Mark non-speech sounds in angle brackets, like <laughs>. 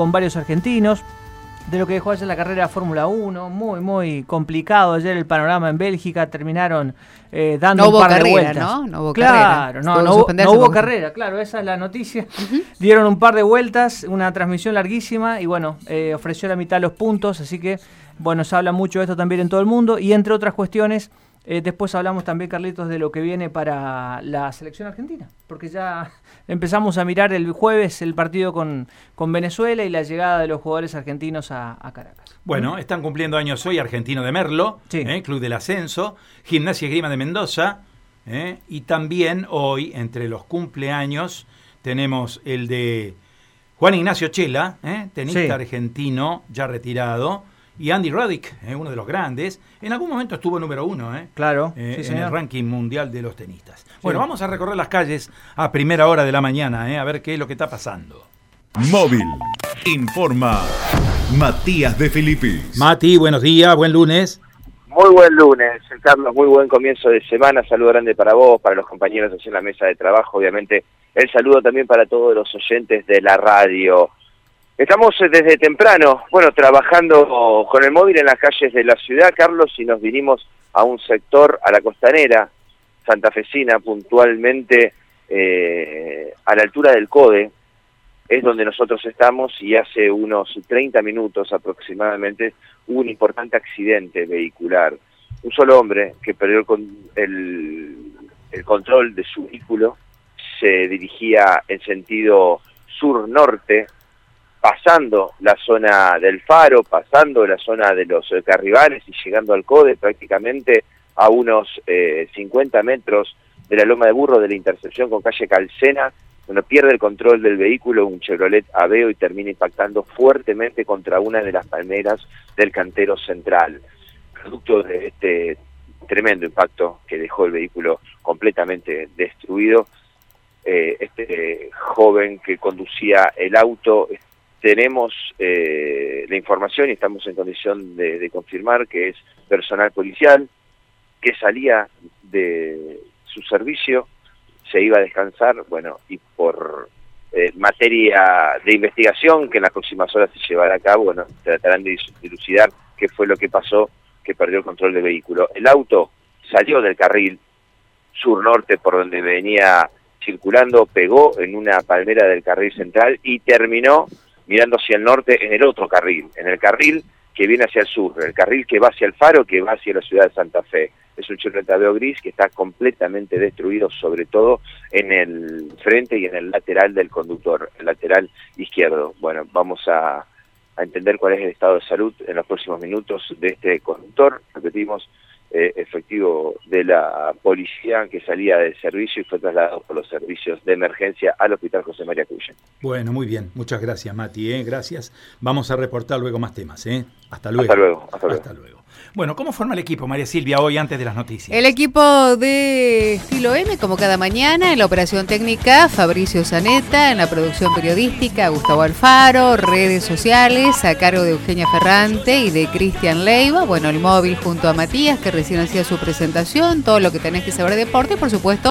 con varios argentinos, de lo que dejó ayer la carrera Fórmula 1, muy, muy complicado ayer el panorama en Bélgica, terminaron eh, dando no un hubo par de vueltas. ¿no? No hubo claro, carrera. no, no, hubo, no hubo carrera, claro, esa es la noticia. Dieron un par de vueltas, una transmisión larguísima y bueno, eh, ofreció la mitad de los puntos, así que bueno, se habla mucho de esto también en todo el mundo y entre otras cuestiones, eh, después hablamos también, Carlitos, de lo que viene para la selección argentina, porque ya <laughs> empezamos a mirar el jueves el partido con, con Venezuela y la llegada de los jugadores argentinos a, a Caracas. Bueno, están cumpliendo años hoy Argentino de Merlo, Sí. ¿eh? Club del Ascenso, Gimnasia y Grima de Mendoza, ¿eh? y también hoy, entre los cumpleaños, tenemos el de Juan Ignacio Chela, ¿eh? tenista Sí. argentino ya retirado, y Andy Roddick, ¿eh? uno de los grandes. En algún momento estuvo número uno ¿eh? Claro, Eh, sí, en señor. el ranking mundial de los tenistas. Bueno, vamos a recorrer las calles a primera hora de la mañana, ¿eh? a ver qué es lo que está pasando. Móvil. Informa Matías de Filipis. Mati, buenos días, buen lunes. Muy buen lunes, Carlos, muy buen comienzo de semana, saludo grande para vos, para los compañeros así en la mesa de trabajo, obviamente el saludo también para todos los oyentes de la radio. Estamos eh, desde temprano, bueno, trabajando con el móvil en las calles de la ciudad, Carlos, y nos vinimos a un sector, a la costanera, santafesina, puntualmente eh, a la altura del CODE, es donde nosotros estamos y hace unos 30 minutos aproximadamente hubo un importante accidente vehicular. Un solo hombre que perdió el, el control de su vehículo se dirigía en sentido sur-norte, pasando la zona del faro, pasando la zona de los eh, carribales y llegando al CODE prácticamente a unos eh, 50 metros de la Loma de Burro de la intersección con calle Calcena, bueno, pierde el control del vehículo, un Chevrolet Aveo y termina impactando fuertemente contra una de las palmeras del cantero central. Producto de este tremendo impacto que dejó el vehículo completamente destruido, eh, este joven que conducía el auto, tenemos eh, la información y estamos en condición de, de confirmar que es personal policial que salía de su servicio se iba a descansar, bueno, y por eh, materia de investigación que en las próximas horas se llevará a cabo, bueno, tratarán de dilucidar qué fue lo que pasó, que perdió el control del vehículo. El auto salió del carril sur-norte por donde venía circulando, pegó en una palmera del carril central y terminó mirando hacia el norte en el otro carril, en el carril que viene hacia el sur, el carril que va hacia el faro, que va hacia la ciudad de Santa Fe. Es un Chevrolet Aveo gris que está completamente destruido, sobre todo en el frente y en el lateral del conductor, el lateral izquierdo. Bueno, vamos a entender cuál es el estado de salud en los próximos minutos de este conductor. Repetimos, eh, efectivo de la policía que salía del servicio y fue trasladado por los servicios de emergencia al Hospital José María Cuyen. Bueno, muy bien. Muchas gracias, Mati. ¿eh? Gracias. Vamos a reportar luego más temas. ¿eh? Hasta luego. Hasta luego, hasta luego. Hasta luego. Bueno, ¿cómo forma el equipo, María Silvia, hoy antes de las noticias? El equipo de Estilo M, como cada mañana, en la operación técnica, Fabricio Zaneta, en la producción periodística, Gustavo Alfaro, redes sociales, a cargo de Eugenia Ferrante y de Cristian Leiva, bueno, el móvil junto a Matías, que recién hacía su presentación, todo lo que tenés que saber de deporte, por supuesto,